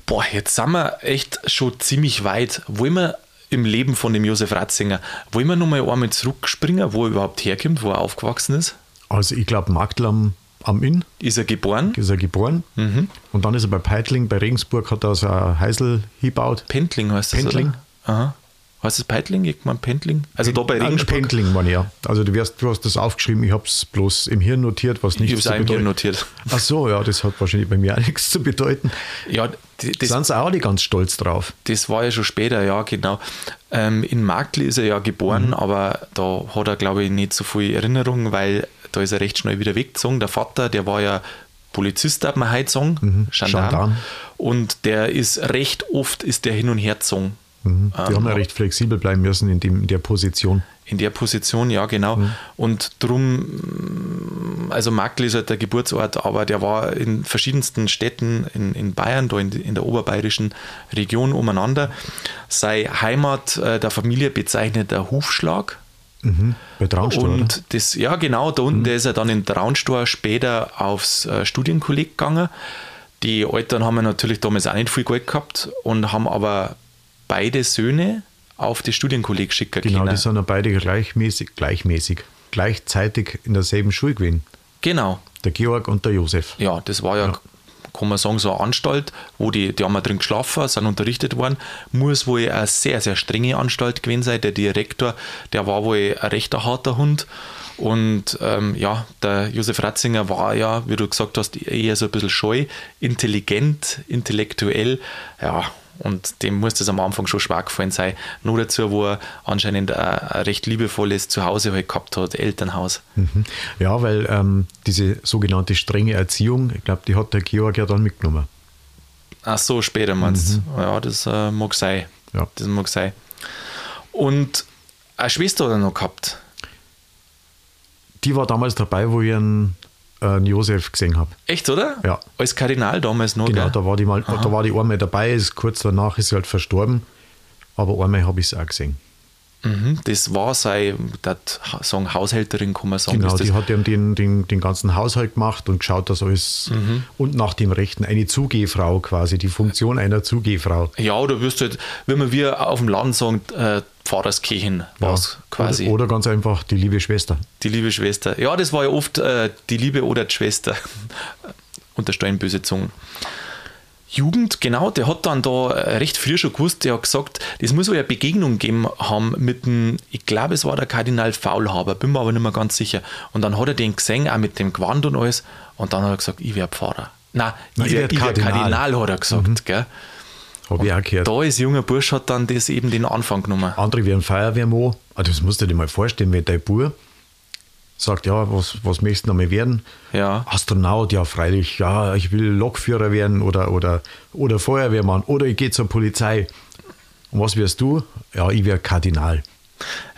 Speaker 1: Boah, jetzt sind wir echt schon ziemlich weit. Wollen wir im Leben von dem Josef Ratzinger, wollen wir nochmal einmal zurückspringen, wo er überhaupt herkommt, wo er aufgewachsen ist?
Speaker 2: Also ich glaube, Magdl am, am Inn
Speaker 1: Ist er geboren?
Speaker 2: ist er geboren
Speaker 1: Mhm.
Speaker 2: und dann ist er bei Peitling, bei Regensburg hat er so ein Heisel gebaut.
Speaker 1: Pendling heißt das,
Speaker 2: Pendling.
Speaker 1: oder? Aha. Heißt es Peitling? Ich mein Pendling? Also da bei Regensburg?
Speaker 2: Pendling, meine ich, ja. Also du, wirst, du hast das aufgeschrieben, ich habe es bloß im Hirn notiert, was
Speaker 1: Ich
Speaker 2: nicht
Speaker 1: habe es
Speaker 2: zu
Speaker 1: auch im Hirn
Speaker 2: bedeuten.
Speaker 1: notiert.
Speaker 2: Ach so, ja, das hat wahrscheinlich bei mir auch [laughs] nichts zu bedeuten.
Speaker 1: Ja, die-
Speaker 2: Da
Speaker 1: das,
Speaker 2: sind sie auch nicht ganz stolz drauf.
Speaker 1: das war ja schon später, ja, genau. Ähm, in Magdl ist er ja geboren,
Speaker 2: Mhm.
Speaker 1: aber da hat er, glaube ich, nicht so viel Erinnerung, weil da ist er recht schnell wieder weggezogen. Der Vater, der war ja Polizist, darf man heute sagen,
Speaker 2: Mhm.
Speaker 1: Gendarm.
Speaker 2: Gendarm.
Speaker 1: Und der ist recht oft ist der hin und her gezogen.
Speaker 2: Mhm. Die
Speaker 1: Ähm,
Speaker 2: haben ja recht flexibel bleiben müssen in, dem, in der Position.
Speaker 1: In der Position, ja, genau. Und drum, also Magdl ist halt der Geburtsort, aber der war in verschiedensten Städten in, in Bayern, da in, in der oberbayerischen Region umeinander. Seine Heimat äh, der Familie bezeichnet der Hufschlag.
Speaker 2: Mhm. Bei Traunstein, oder?
Speaker 1: Und das, ja, genau, da unten, der ist er dann in Traunstor später aufs äh, Studienkolleg gegangen. Die Eltern haben ja natürlich damals auch nicht viel Geld gehabt und haben aber beide Söhne auf das Studienkolleg schicken
Speaker 2: Genau,
Speaker 1: können.
Speaker 2: die sind ja beide gleichmäßig, gleichmäßig, gleichzeitig in derselben Schule gewesen.
Speaker 1: Genau.
Speaker 2: Der Georg und der Josef.
Speaker 1: Ja, das war ja, kann man sagen, so eine Anstalt, wo die, die haben ja drin geschlafen, sind unterrichtet worden. Muss wohl eine sehr, sehr strenge Anstalt gewesen sein. Der Direktor, der war wohl ein rechter harter Hund. Und ähm, ja, der Josef Ratzinger war ja, wie du gesagt hast, eher so ein bisschen scheu, intelligent, intellektuell. Ja, und dem muss das am Anfang schon schwer gefallen sein. Nur dazu, wo er anscheinend ein, ein recht liebevolles Zuhause halt gehabt hat, Elternhaus.
Speaker 2: Mhm. Ja, weil ähm, diese sogenannte strenge Erziehung, ich glaube, die hat der Georg ja dann mitgenommen.
Speaker 1: Ach so, später meinst du? Ja, das äh, mag sein.
Speaker 2: Ja.
Speaker 1: Das mag sein. Und eine Schwester hat er noch gehabt.
Speaker 2: Die war damals dabei, wo ich einen, äh, einen Josef gesehen habe.
Speaker 1: Echt, oder?
Speaker 2: Ja.
Speaker 1: Als Kardinal damals noch,
Speaker 2: Genau,
Speaker 1: gell?
Speaker 2: da war die mal, da war die einmal dabei, ist kurz danach ist sie halt verstorben. Aber einmal habe ich es auch gesehen.
Speaker 1: Mhm, das war sei, sagen Haushälterin, kann man sagen.
Speaker 2: Genau,
Speaker 1: die
Speaker 2: hat ihm den, den, den ganzen Haushalt gemacht und geschaut, dass alles mhm. und nach dem Rechten eine Zugehfrau quasi, die Funktion einer Zugehfrau.
Speaker 1: Ja, oder wirst du halt, wenn man wie auf dem Land sagen, äh, Pfarrerskirchen war es ja, quasi.
Speaker 2: Oder, oder, ganz einfach die liebe Schwester.
Speaker 1: Die liebe Schwester. Ja, das war ja oft äh, die Liebe oder die Schwester. [laughs] Unterstellen böse Zungen. Jugend, genau, der hat dann da äh, recht früh schon gewusst, der hat gesagt, das muss wohl eine Begegnung geben haben mit dem, ich glaube, es war der Kardinal Faulhaber, bin mir aber nicht mehr ganz sicher. Und dann hat er den gesehen, auch mit dem Gewand und alles, und dann hat er gesagt, ich werde Pfarrer. Nein, ich, ich werde Kardinal. Kardinal, hat er gesagt, mhm. gell.
Speaker 2: Habe ich auch gehört.
Speaker 1: Da ist junger Bursch hat dann das eben den Anfang genommen.
Speaker 2: Andere werden Feuerwehrmann. Ah, das musst du dir mal vorstellen, wenn dein Bub sagt, ja, was, was möchtest du noch mal werden?
Speaker 1: Ja.
Speaker 2: Astronaut, ja, freilich, ja, ich will Lokführer werden oder, oder, oder Feuerwehrmann oder ich gehe zur Polizei. Und was wirst du? Ja, ich werde Kardinal.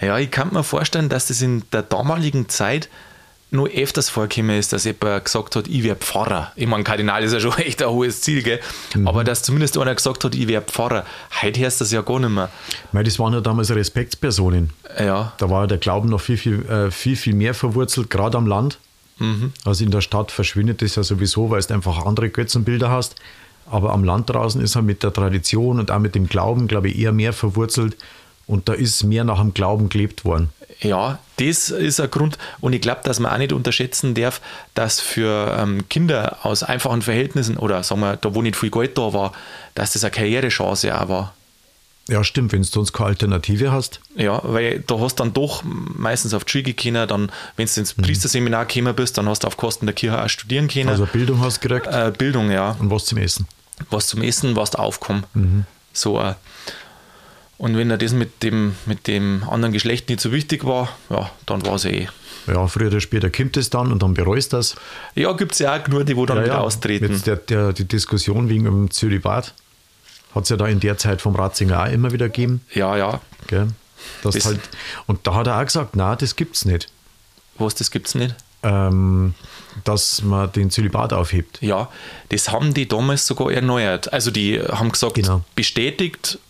Speaker 1: Ja, ich kann mir vorstellen, dass das in der damaligen Zeit nur öfters vorgekommen ist, dass jemand gesagt hat, ich werde Pfarrer. Ich meine, Kardinal ist ja schon [laughs] echt ein hohes Ziel, gell? Mhm. aber dass zumindest einer gesagt hat, ich werde Pfarrer. Heute heißt das ja gar nicht mehr.
Speaker 2: Weil das waren ja damals Respektspersonen.
Speaker 1: Ja.
Speaker 2: Da war der Glauben noch viel, viel, äh, viel, viel mehr verwurzelt, gerade am Land. Mhm. Also in der Stadt verschwindet das ja sowieso, weil du einfach andere Götzenbilder hast. Aber am Land draußen ist er mit der Tradition und auch mit dem Glauben, glaube ich, eher mehr verwurzelt. Und da ist mehr nach dem Glauben gelebt worden.
Speaker 1: Ja, das ist ein Grund. Und ich glaube, dass man auch nicht unterschätzen darf, dass für ähm, Kinder aus einfachen Verhältnissen oder sagen wir, da wo nicht viel Geld da war, dass das eine Karrierechance auch war.
Speaker 2: Ja, stimmt, wenn du sonst keine Alternative hast.
Speaker 1: Ja, weil du hast dann doch meistens auf die Schule können, dann, wenn du ins mhm. Priesterseminar gekommen bist, dann hast du auf Kosten der Kirche auch studieren können.
Speaker 2: Also Bildung hast du gekriegt?
Speaker 1: Äh, Bildung, ja.
Speaker 2: Und was zum Essen?
Speaker 1: Was zum Essen, was da aufkommt. Mhm. So, äh, und wenn er das mit dem, mit dem anderen Geschlecht nicht so wichtig war, ja, dann war es eh.
Speaker 2: Ja, früher oder später kommt es dann und dann bereust das.
Speaker 1: Ja, gibt es ja auch nur die, wo dann ja, wieder ja. austreten.
Speaker 2: Jetzt der, der, die Diskussion wegen dem Zölibat hat es ja da in der Zeit vom Ratzinger auch immer wieder gegeben.
Speaker 1: Ja, ja.
Speaker 2: Gell? Das das halt, und da hat er auch gesagt, na, das gibt's nicht.
Speaker 1: Was, das gibt's nicht?
Speaker 2: Ähm, dass man den Zölibat aufhebt.
Speaker 1: Ja, das haben die damals sogar erneuert. Also die haben gesagt, genau. bestätigt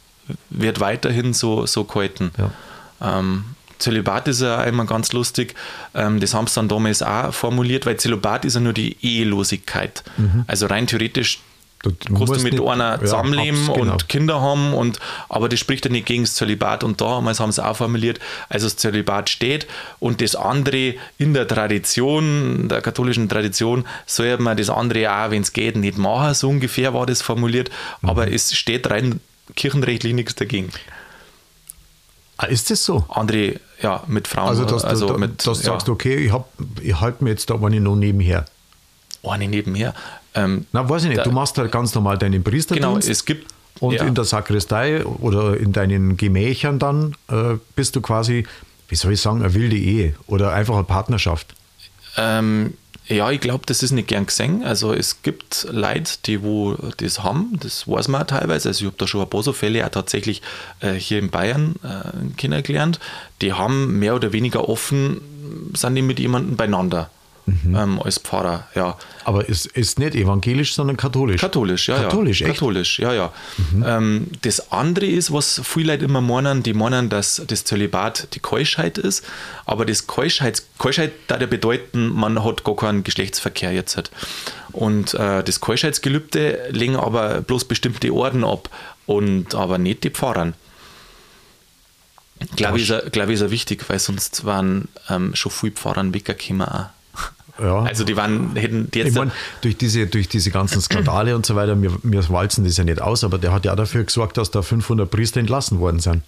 Speaker 1: wird weiterhin so, so gehalten. Ja. Ähm, Zölibat ist ja einmal ganz lustig. Ähm, das haben sie dann damals auch formuliert, weil Zölibat ist ja nur die Ehelosigkeit. Mhm. Also rein theoretisch Du, du kannst du mit nicht, einer zusammenleben ja, genau. und Kinder haben, und, aber das spricht ja nicht gegen das Zölibat. Und damals haben sie auch formuliert, also das Zölibat steht und das andere in der Tradition, der katholischen Tradition, soll man das andere auch, wenn es geht, nicht machen. So ungefähr war das formuliert, mhm. aber es steht rein kirchenrechtlich nichts dagegen.
Speaker 2: Ah, ist das so?
Speaker 1: Andere, ja, mit Frauen.
Speaker 2: Also, dass also du, mit, dass ja. sagst, okay, ich, ich halte mir jetzt da eine noch nebenher.
Speaker 1: Eine nebenher? Ähm,
Speaker 2: Na, weiß ich nicht. Da, du machst halt ganz normal deinen Priesterdienst.
Speaker 1: Genau, es gibt.
Speaker 2: Und ja. in der Sakristei oder in deinen Gemächern dann äh, bist du quasi, wie soll ich sagen, eine wilde Ehe oder einfach eine Partnerschaft.
Speaker 1: Ähm, ja, ich glaube, das ist nicht gern gesehen. Also es gibt Leute, die wo das haben, das weiß man auch teilweise. Also ich habe da schon ein paar so Fälle auch tatsächlich äh, hier in Bayern äh, kennengelernt. Die haben mehr oder weniger offen, sind die mit jemandem beieinander mhm. ähm, als Pfarrer, ja.
Speaker 2: Aber ist, ist nicht evangelisch, sondern katholisch?
Speaker 1: Katholisch, ja.
Speaker 2: Katholisch,
Speaker 1: ja.
Speaker 2: echt?
Speaker 1: Katholisch, ja, ja. Mhm. Ähm, das andere ist, was viele Leute immer meinen, die meinen, dass das Zölibat die Keuschheit ist, aber das Keuschheit, Keuschheit da ja bedeuten, man hat gar keinen Geschlechtsverkehr jetzt. Halt. Und äh, das Keuschheitsgelübde legen aber bloß bestimmte Orden ab und aber nicht die Pfarrer. Glaube ich, glaub ich, ist ja wichtig, weil sonst waren ähm, schon viele Pfarrer weggekommen auch. Ja. Also die waren, hätten die jetzt. Ich
Speaker 2: mein, durch, diese, durch diese ganzen [clears throat] Skandale und so weiter, wir, wir walzen das ja nicht aus, aber der hat ja dafür gesorgt, dass da 500 Priester entlassen worden sind.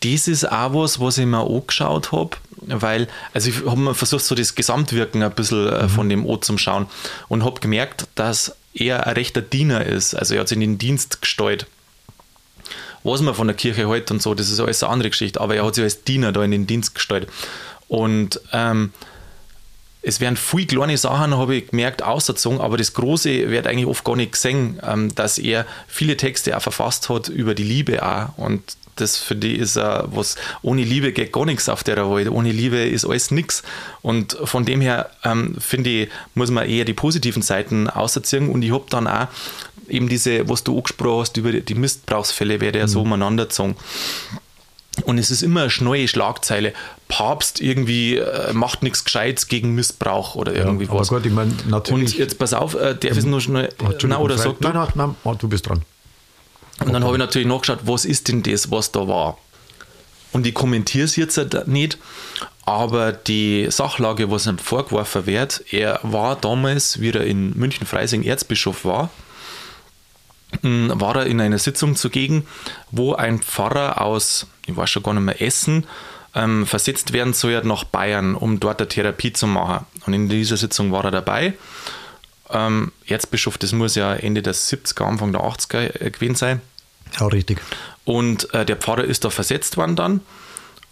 Speaker 1: Das ist auch was, was ich mir angeschaut habe, weil, also ich habe mir versucht, so das Gesamtwirken ein bisschen äh, mhm. von dem O zum Schauen und habe gemerkt, dass er ein rechter Diener ist. Also er hat sich in den Dienst gestellt. Was man von der Kirche hält und so, das ist alles eine andere Geschichte, aber er hat sich als Diener da in den Dienst gestellt. Und ähm, es werden viele kleine Sachen, habe ich gemerkt, ausgezogen, aber das Große wird eigentlich oft gar nicht gesehen, ähm, dass er viele Texte auch verfasst hat über die Liebe auch. Und das für die ist uh, was, ohne Liebe geht gar nichts auf der Welt. Ohne Liebe ist alles nichts. Und von dem her ähm, finde ich, muss man eher die positiven Seiten ausziehen. Und ich habe dann auch eben diese, was du angesprochen hast, über die Missbrauchsfälle, werde ja mhm. so umeinander gezogen. Und es ist immer eine neue Schlagzeile. Papst irgendwie äh, macht nichts Gescheites gegen Missbrauch oder irgendwie
Speaker 2: ja, aber
Speaker 1: was.
Speaker 2: gut, ich meine, natürlich.
Speaker 1: Und jetzt pass auf, äh, darf es nur schnell.
Speaker 2: Entschuldigung,
Speaker 1: Nein, oder
Speaker 2: Fred.
Speaker 1: sag du?
Speaker 2: nein, nein, nein, oh, du bist dran.
Speaker 1: Und dann habe ich natürlich nachgeschaut, was ist denn das, was da war. Und ich kommentiere es jetzt halt nicht, aber die Sachlage, was ihm vorgeworfen wird, er war damals, wie er in München-Freising Erzbischof war, m, war er in einer Sitzung zugegen, wo ein Pfarrer aus, ich weiß schon gar nicht mehr, Essen, ähm, versetzt werden soll nach Bayern, um dort eine Therapie zu machen. Und in dieser Sitzung war er dabei. Ähm, Erzbischof, das muss ja Ende der 70er, Anfang der 80er äh, gewesen sein.
Speaker 2: Ja, richtig.
Speaker 1: Und äh, der Pfarrer ist da versetzt worden dann.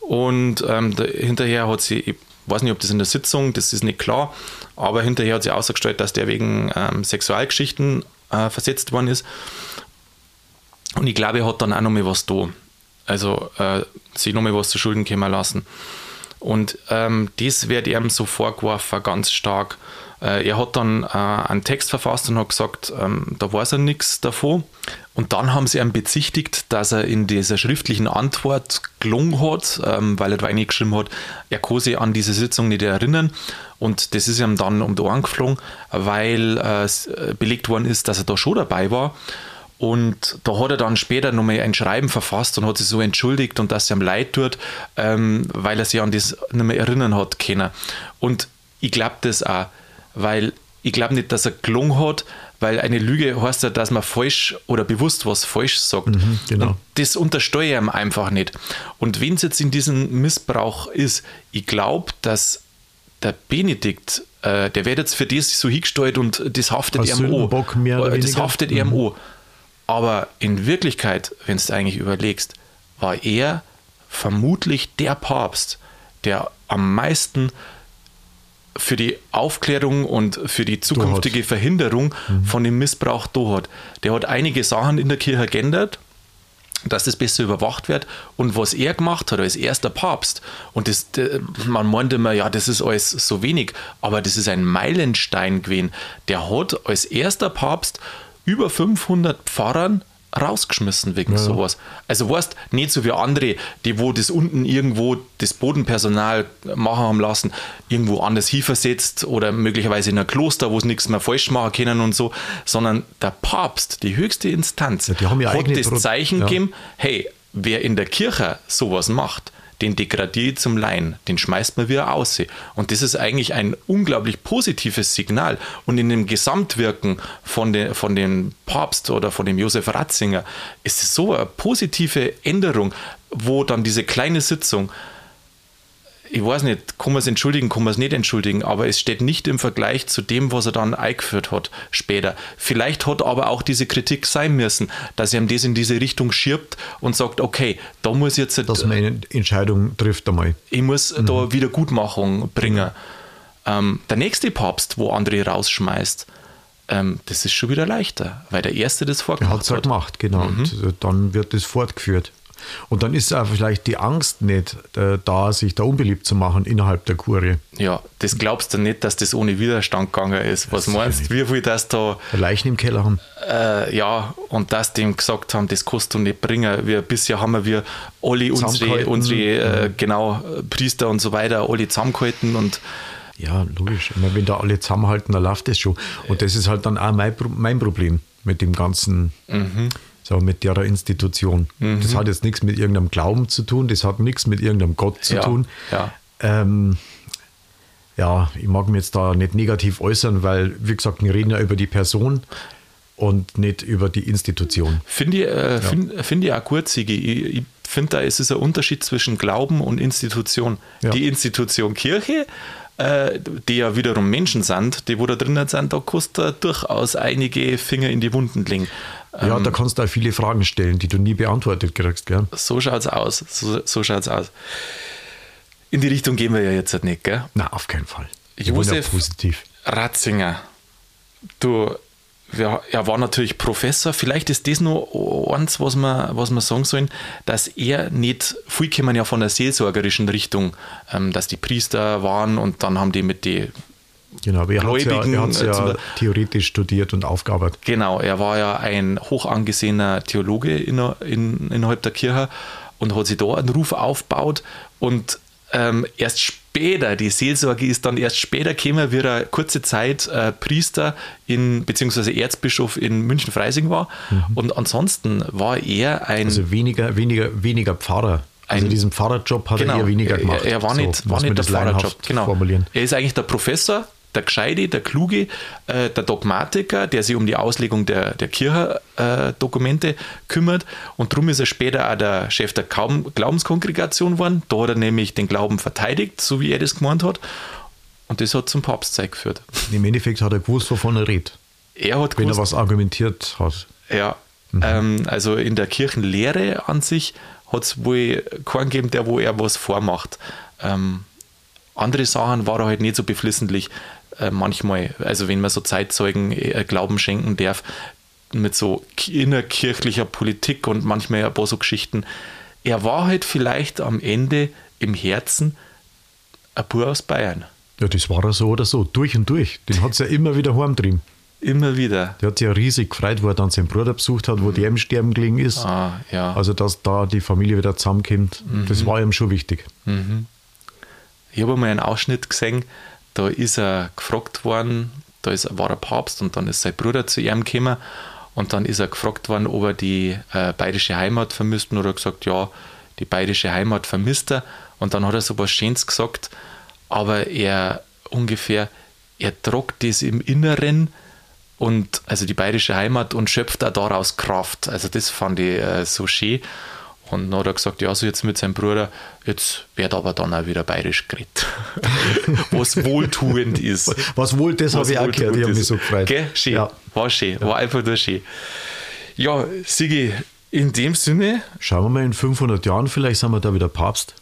Speaker 1: Und ähm, da, hinterher hat sie, ich weiß nicht, ob das in der Sitzung, das ist nicht klar, aber hinterher hat sie ausgestellt, dass der wegen ähm, Sexualgeschichten äh, versetzt worden ist. Und ich glaube, er hat dann auch noch mal was da. Also äh, sich noch mal was zu Schulden kommen lassen. Und ähm, das wird ihm so vorgeworfen, ganz stark. Äh, er hat dann äh, einen Text verfasst und hat gesagt, ähm, da weiß er nichts davon. Und dann haben sie ihn bezichtigt, dass er in dieser schriftlichen Antwort gelungen hat, ähm, weil er da reingeschrieben hat, er kann sich an diese Sitzung nicht erinnern. Und das ist ihm dann um die Ohren geflogen, weil es, äh, belegt worden ist, dass er da schon dabei war. Und da hat er dann später nochmal ein Schreiben verfasst und hat sich so entschuldigt und dass es ihm leid tut, ähm, weil er sich an das nicht mehr erinnern hat können. Und ich glaube das auch, weil ich glaube nicht, dass er gelungen hat, weil eine Lüge heißt ja, dass man falsch oder bewusst was falsch sagt.
Speaker 2: genau.
Speaker 1: Und das untersteuere ich ihm einfach nicht. Und wenn es jetzt in diesem Missbrauch ist, ich glaube, dass der Benedikt, äh, der wird jetzt für das so hingestellt und das haftet ihm an.
Speaker 2: Oder
Speaker 1: Das
Speaker 2: weniger.
Speaker 1: haftet ihm an. Aber in Wirklichkeit, wenn du eigentlich überlegst, war er vermutlich der Papst, der am meisten für die Aufklärung und für die zukünftige Verhinderung von dem Missbrauch da hat. Der hat einige Sachen in der Kirche geändert, dass das besser überwacht wird. Und was er gemacht hat als erster Papst, und das, der- man meinte immer, ja, das ist alles so wenig, aber das ist ein Meilenstein gewesen. Der hat als erster Papst über 500 Pfarrern rausgeschmissen wegen sowas. Also weißt, nicht so wie andere, die wo das unten irgendwo das Bodenpersonal machen haben lassen, irgendwo anders hinversetzt oder möglicherweise in ein Kloster, wo sie nichts mehr falsch machen können und so, sondern der Papst, die höchste Instanz,
Speaker 2: Ja, die haben ja
Speaker 1: hat das
Speaker 2: Pro-
Speaker 1: Zeichen
Speaker 2: ja.
Speaker 1: gegeben, hey, wer in der Kirche sowas macht, den degradiere ich zum Laien, den schmeißt man wieder aus. Und das ist eigentlich ein unglaublich positives Signal. Und in dem Gesamtwirken von, den, von dem Papst oder von dem Josef Ratzinger ist es so eine positive Änderung, wo dann diese kleine Sitzung ich weiß nicht, kann man es entschuldigen, kann man es nicht entschuldigen, aber es steht nicht im Vergleich zu dem, was er dann eingeführt hat später. Vielleicht hat aber auch diese Kritik sein müssen, dass er ihm das in diese Richtung schirbt und sagt, okay, da muss jetzt,
Speaker 2: Dass man eine Entscheidung trifft einmal.
Speaker 1: ich muss da Wiedergutmachung bringen. Ähm, der nächste Papst, wo andere rausschmeißt, ähm, das ist schon wieder leichter, weil der erste das
Speaker 2: Er
Speaker 1: vorgemacht
Speaker 2: hat es ja
Speaker 1: hat.
Speaker 2: gemacht, genau. Und äh, dann wird es fortgeführt. Und dann ist auch vielleicht die Angst nicht äh, da, sich da unbeliebt zu machen innerhalb der Kurie.
Speaker 1: Ja, das glaubst du nicht, dass das ohne Widerstand gegangen ist. Was
Speaker 2: sicher
Speaker 1: meinst du, wie viel das da
Speaker 2: Leichen im Keller haben.
Speaker 1: Äh, ja, und dass die ihm gesagt haben, das kannst du nicht bringen. Wir, bisher haben wir alle unsere, unsere äh, genau, Priester und so weiter, alle zusammengehalten und
Speaker 2: Ja, logisch. Meine, wenn da alle zusammenhalten, dann läuft das schon. Und das ist halt dann auch mein, mein Problem mit dem ganzen, so mit der Institution. Das hat jetzt nichts mit irgendeinem Glauben zu tun, das hat nichts mit irgendeinem Gott zu
Speaker 1: Ja,
Speaker 2: tun.
Speaker 1: ja.
Speaker 2: Ähm, ja, ich mag mich jetzt da nicht negativ äußern, weil, wie gesagt, wir reden ja über die Person und nicht über die Institution.
Speaker 1: finde ich, äh, find, find ich auch gut, Sigi. Ich, ich finde da, es ist ein Unterschied zwischen Glauben und Institution.
Speaker 2: Ja.
Speaker 1: Die Institution Kirche, äh, die ja wiederum Menschen sind, die wo da drinnen sind, da du durchaus einige Finger in die Wunden legen.
Speaker 2: Ja, da kannst du auch viele Fragen stellen, die du nie beantwortet kriegst, gell?
Speaker 1: So schaut's aus. So, so schaut's aus. In die Richtung gehen wir ja jetzt halt nicht, gell?
Speaker 2: Na, auf keinen Fall. Wir wollen ja
Speaker 1: Josef
Speaker 2: positiv.
Speaker 1: Ratzinger, du, ja, er war natürlich Professor. Vielleicht ist das nur eins, was wir, was wir sagen sollen, dass er nicht, viel kommen ja von der seelsorgerischen Richtung, ähm, dass die Priester waren und dann haben die mit die,
Speaker 2: Genau, aber er hat ja, hat's
Speaker 1: äh,
Speaker 2: ja
Speaker 1: zum-
Speaker 2: theoretisch studiert und aufgearbeitet.
Speaker 1: genau, er war ja ein hoch angesehener Theologe in, in, innerhalb der Kirche, und hat sich da einen Ruf aufgebaut und ähm, erst später, die Seelsorge ist dann erst später gekommen, wie er kurze Zeit äh, Priester in, beziehungsweise Erzbischof in München-Freising war. Mhm. Und ansonsten war er ein.
Speaker 2: Also weniger, weniger, weniger Pfarrer. Also ein, diesen Pfarrerjob hat genau, er eher weniger gemacht.
Speaker 1: Er, er war nicht, so, war nicht der Pfarrerjob. Genau.
Speaker 2: Formulieren.
Speaker 1: Er ist eigentlich der Professor, der Gescheide, der Kluge, äh, der Dogmatiker, der sich um die Auslegung der, der Kirchendokumente äh, kümmert. Und darum ist er später auch der Chef der Glaubenskongregation geworden. Da hat er nämlich den Glauben verteidigt, so wie er das gemeint hat. Und das hat zum Papstzeit geführt.
Speaker 2: Im Endeffekt hat er gewusst, wovon er redet.
Speaker 1: Er hat
Speaker 2: Wenn gewusst, er was argumentiert hat.
Speaker 1: Ja, mhm. ähm, also in der Kirchenlehre an sich hat es wohl keinen gegeben, der wo er was vormacht. Ähm, andere Sachen war er halt nicht so beflissentlich. Äh, manchmal, also wenn man so Zeitzeugen äh, Glauben schenken darf, mit so innerkirchlicher Politik und manchmal ein paar so Geschichten. Er war halt vielleicht am Ende im Herzen ein Bur aus Bayern.
Speaker 2: Ja, das war er so oder so, durch und durch. Den hat es ja immer wieder heimgetrieben.
Speaker 1: Immer wieder.
Speaker 2: Der hat sich ja riesig gefreut, wo er dann seinen Bruder besucht hat, wo der im Sterben gelegen ist.
Speaker 1: Ah, ja.
Speaker 2: Also, dass da die Familie wieder zusammenkommt, mhm. das war ihm schon wichtig.
Speaker 1: Mhm. Ich habe mal einen Ausschnitt gesehen, da ist er gefragt worden, da ist, war er Papst und dann ist sein Bruder zu ihm gekommen und dann ist er gefragt worden, ob er die äh, bayerische Heimat vermisst und er hat gesagt, ja, die bayerische Heimat vermisst er und dann hat er so was Schönes gesagt, aber er ungefähr, er tragt das im Inneren und also die bayerische Heimat und schöpft auch daraus Kraft. Also das fand ich äh, so schön. Und dann hat er gesagt, ja, so jetzt mit seinem Bruder, jetzt wird aber dann auch wieder bayerisch geredet. [laughs] was wohltuend ist.
Speaker 2: Was wohl, das habe ich auch gehört, ich habe mich so gefreut.
Speaker 1: Gell? Schön, ja. war schön, war einfach nur schön. Ja, Sigi, in dem Sinne.
Speaker 2: Schauen wir mal, in 500 Jahren vielleicht sind wir da wieder Papst.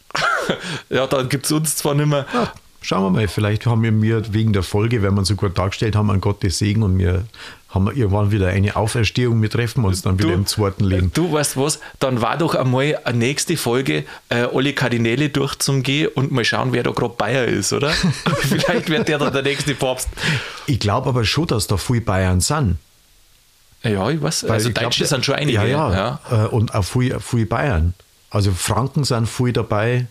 Speaker 2: [laughs]
Speaker 1: ja, dann gibt es uns zwar nicht mehr. Ja,
Speaker 2: schauen wir mal, vielleicht haben wir mir wegen der Folge, wenn wir so gut dargestellt haben, an Gottes Segen und wir haben wir irgendwann wieder eine Auferstehung, wir treffen uns dann wieder du, im zweiten Leben.
Speaker 1: Du weißt was, dann war doch einmal eine nächste Folge, äh, alle Kardinäle durchzugehen und mal schauen, wer da gerade Bayer ist, oder? [laughs] Vielleicht wird der dann der nächste Papst.
Speaker 2: Ich glaube aber schon, dass da viele Bayern sind.
Speaker 1: Ja, ich weiß. Weil also ich Deutsche glaub, sind schon einige.
Speaker 2: Ja, ja. ja. Äh, und auch viele, viele Bayern. Also Franken sind viele dabei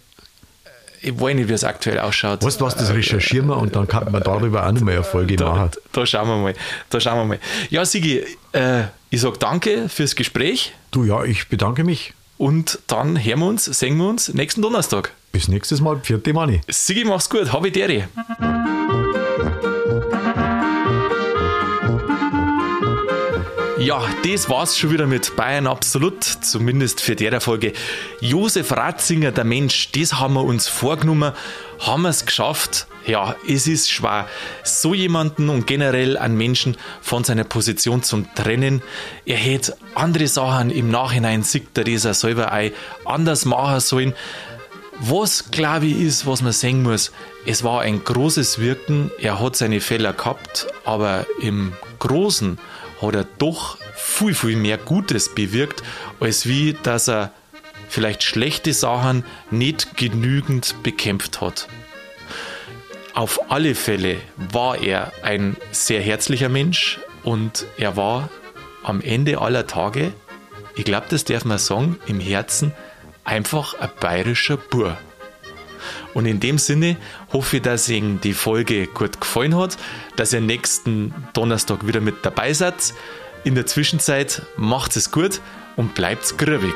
Speaker 1: ich weiß nicht, wie es aktuell ausschaut.
Speaker 2: Weißt du was, das recherchieren wir und dann kann man darüber auch noch mal eine Folge
Speaker 1: da,
Speaker 2: machen.
Speaker 1: Da, da, schauen wir mal. Da schauen wir mal. Ja, Sigi, äh, ich sage danke fürs Gespräch.
Speaker 2: Du, ja, ich bedanke mich.
Speaker 1: Und dann hören wir uns, sehen wir uns nächsten Donnerstag.
Speaker 2: Bis nächstes Mal. Vierte Mani.
Speaker 1: Sigi, mach's gut. Habe Deri. Ja, das war's schon wieder mit Bayern Absolut, zumindest für der Folge. Josef Ratzinger, der Mensch, das haben wir uns vorgenommen, haben wir es geschafft. Ja, es ist schwer, so jemanden und generell einen Menschen von seiner Position zu trennen. Er hätte andere Sachen im Nachhinein, sieht er das er selber ein, anders machen sollen. Was glaube ich ist, was man sehen muss, es war ein großes Wirken, er hat seine Fehler gehabt, aber im Großen hat er doch viel, viel mehr Gutes bewirkt, als wie, dass er vielleicht schlechte Sachen nicht genügend bekämpft hat. Auf alle Fälle war er ein sehr herzlicher Mensch und er war am Ende aller Tage, ich glaube, das darf man sagen, im Herzen einfach ein bayerischer Bur. Und in dem Sinne hoffe ich, dass Ihnen die Folge gut gefallen hat, dass ihr nächsten Donnerstag wieder mit dabei seid. In der Zwischenzeit macht es gut und bleibt grübig.